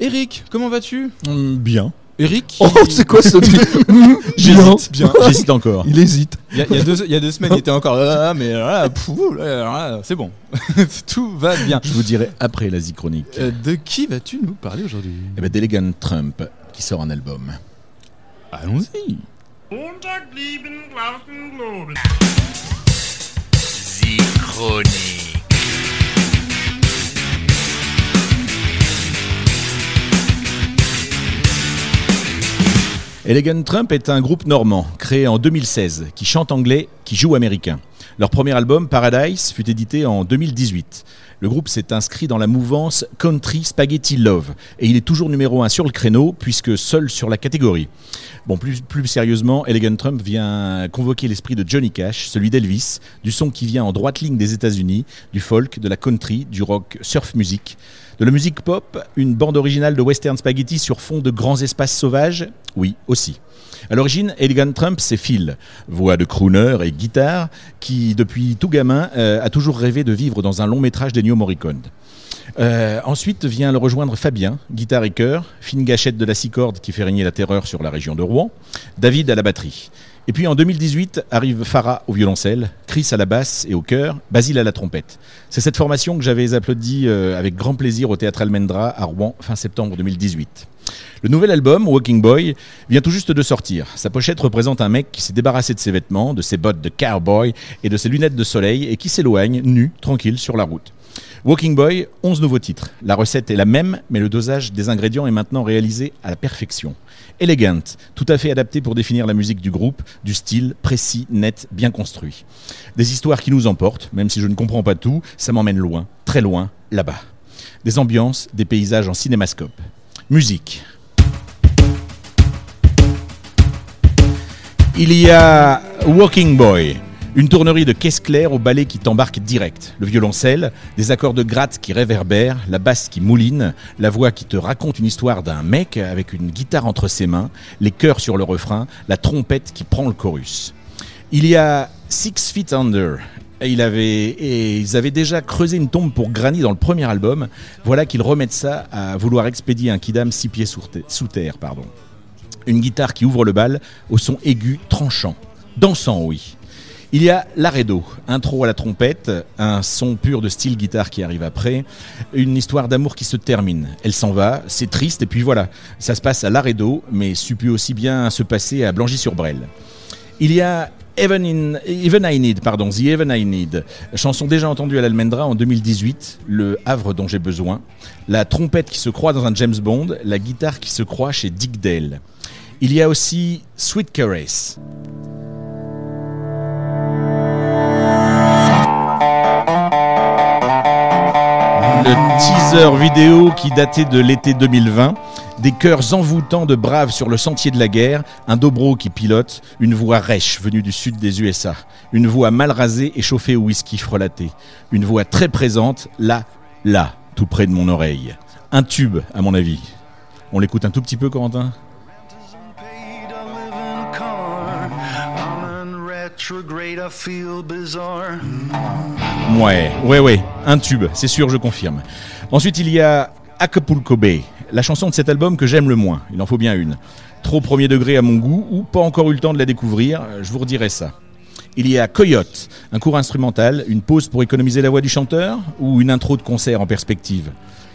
Eric, comment vas-tu? Hum, Bien. Eric Oh, c'est quoi ce J'hésite, bien. J'hésite encore. Il hésite. Il y, a, il y a deux, il y a deux semaines, il était encore ah, mais là, là, là, c'est bon. Tout va bien. Je vous dirai après l'Asie chronique. Euh, de qui vas-tu nous parler aujourd'hui? Eh ben, d'Elegant Trump qui sort un album. Allons-y. Elegant Trump est un groupe normand créé en 2016 qui chante anglais, qui joue américain. Leur premier album, Paradise, fut édité en 2018. Le groupe s'est inscrit dans la mouvance Country Spaghetti Love et il est toujours numéro un sur le créneau puisque seul sur la catégorie. Bon, plus, plus sérieusement, Elegant Trump vient convoquer l'esprit de Johnny Cash, celui d'Elvis, du son qui vient en droite ligne des États-Unis, du folk, de la country, du rock, surf music, de la musique pop, une bande originale de western spaghetti sur fond de grands espaces sauvages, oui, aussi. À l'origine, Elegant Trump, c'est Phil, voix de crooner et guitare, qui, depuis tout gamin, euh, a toujours rêvé de vivre dans un long métrage d'Ennio Morricone. Euh, ensuite vient le rejoindre Fabien, guitare et chœur, fine gâchette de la six cordes qui fait régner la terreur sur la région de Rouen, David à la batterie. Et puis en 2018 arrive Farah au violoncelle, Chris à la basse et au chœur, Basile à la trompette. C'est cette formation que j'avais applaudi euh, avec grand plaisir au théâtre Almendra à Rouen fin septembre 2018. Le nouvel album, Walking Boy, vient tout juste de sortir. Sa pochette représente un mec qui s'est débarrassé de ses vêtements, de ses bottes de cowboy et de ses lunettes de soleil et qui s'éloigne, nu, tranquille, sur la route. Walking Boy, 11 nouveaux titres. La recette est la même, mais le dosage des ingrédients est maintenant réalisé à la perfection. Elegant, tout à fait adapté pour définir la musique du groupe, du style précis, net, bien construit. Des histoires qui nous emportent, même si je ne comprends pas tout, ça m'emmène loin, très loin, là-bas. Des ambiances, des paysages en cinémascope. Musique. Il y a Walking Boy, une tournerie de caisse claire au ballet qui t'embarque direct. Le violoncelle, des accords de gratte qui réverbèrent, la basse qui mouline, la voix qui te raconte une histoire d'un mec avec une guitare entre ses mains, les chœurs sur le refrain, la trompette qui prend le chorus. Il y a Six Feet Under. Et, ils avaient déjà creusé une tombe pour Granny dans le premier album. Voilà qu'ils remettent ça à vouloir expédier un kidam six pieds sous terre. Sous terre pardon. Une guitare qui ouvre le bal au son aigu tranchant. Dansant, oui. Il y a Laredo, intro à la trompette, un son pur de style guitare qui arrive après, une histoire d'amour qui se termine. Elle s'en va, c'est triste, et puis voilà, ça se passe à Laredo, mais peut aussi bien se passer à Blangy-sur-Brel. Il y a Even, I Need, pardon, The Even I Need, chanson déjà entendue à l'Almendra en 2018, le Havre dont j'ai besoin, la trompette qui se croit dans un James Bond, la guitare qui se croit chez Dick Dale. Il y a aussi Sweet Caress. Le teaser vidéo qui datait de l'été 2020, des chœurs envoûtants de braves sur le sentier de la guerre, un dobro qui pilote, une voix rêche venue du sud des USA, une voix mal rasée et chauffée au whisky frelaté, une voix très présente, là, là, tout près de mon oreille. Un tube, à mon avis. On l'écoute un tout petit peu, Corentin? Ouais, ouais, ouais, un tube, c'est sûr, je confirme. Ensuite, il y a Acapulco Bay, la chanson de cet album que j'aime le moins. Il en faut bien une. Trop premier degré à mon goût, ou pas encore eu le temps de la découvrir, je vous redirai ça. Il y a Coyote, un cours instrumental, une pause pour économiser la voix du chanteur, ou une intro de concert en perspective.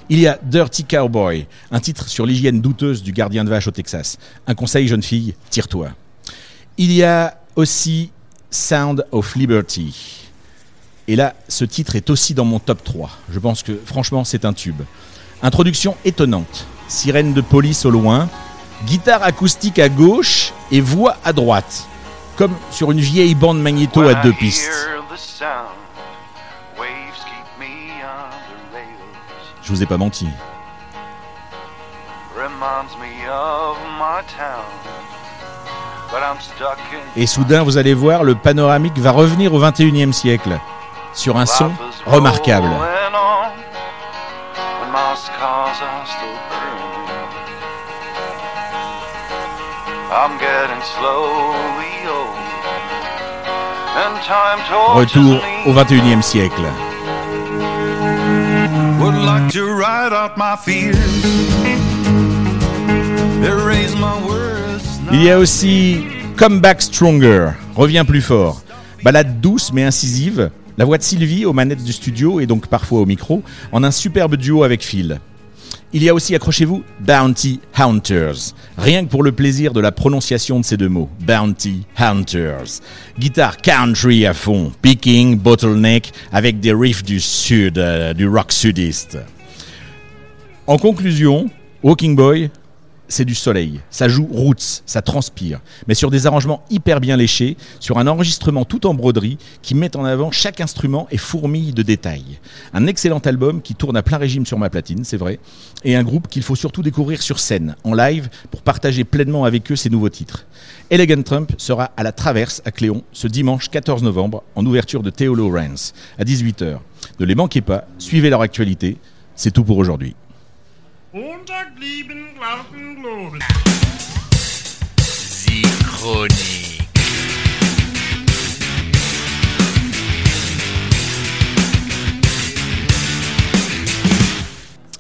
Il y a Dirty Cowboy, un titre sur l'hygiène douteuse du gardien de vache au Texas. Un conseil, jeune fille, tire-toi. Il y a aussi Sound of Liberty. Et là, ce titre est aussi dans mon top 3. Je pense que franchement, c'est un tube. Introduction étonnante. Sirène de police au loin, guitare acoustique à gauche et voix à droite. Comme sur une vieille bande magnéto à deux pistes. Je vous ai pas menti. Et soudain, vous allez voir, le panoramique va revenir au 21e siècle. Sur un son remarquable. Rolling on when my scars are still burning. I'm getting slowly old. And time tortures Retour au 21e siècle. Would like to ride out my fears. erase my words. Il y a aussi Come Back Stronger, Reviens plus fort. Balade douce mais incisive. La voix de Sylvie aux manettes du studio et donc parfois au micro, en un superbe duo avec Phil. Il y a aussi, accrochez-vous, Bounty Hunters. Rien que pour le plaisir de la prononciation de ces deux mots. Bounty Hunters. Guitare country à fond, picking, bottleneck, avec des riffs du sud, euh, du rock sudiste. En conclusion, Walking Boy, c'est du soleil. Ça joue roots, ça transpire. Mais sur des arrangements hyper bien léchés, sur un enregistrement tout en broderie qui met en avant chaque instrument et fourmille de détails. Un excellent album qui tourne à plein régime sur ma platine, c'est vrai. Et un groupe qu'il faut surtout découvrir sur scène, en live, pour partager pleinement avec eux ses nouveaux titres. Elegant Trump sera à la Traverse à Cléon ce dimanche 14 novembre en ouverture de Theo Lawrence à 18h. Ne les manquez pas, suivez leur actualité. C'est tout pour aujourd'hui. Unterblieben Glauben Globen. Synchronie.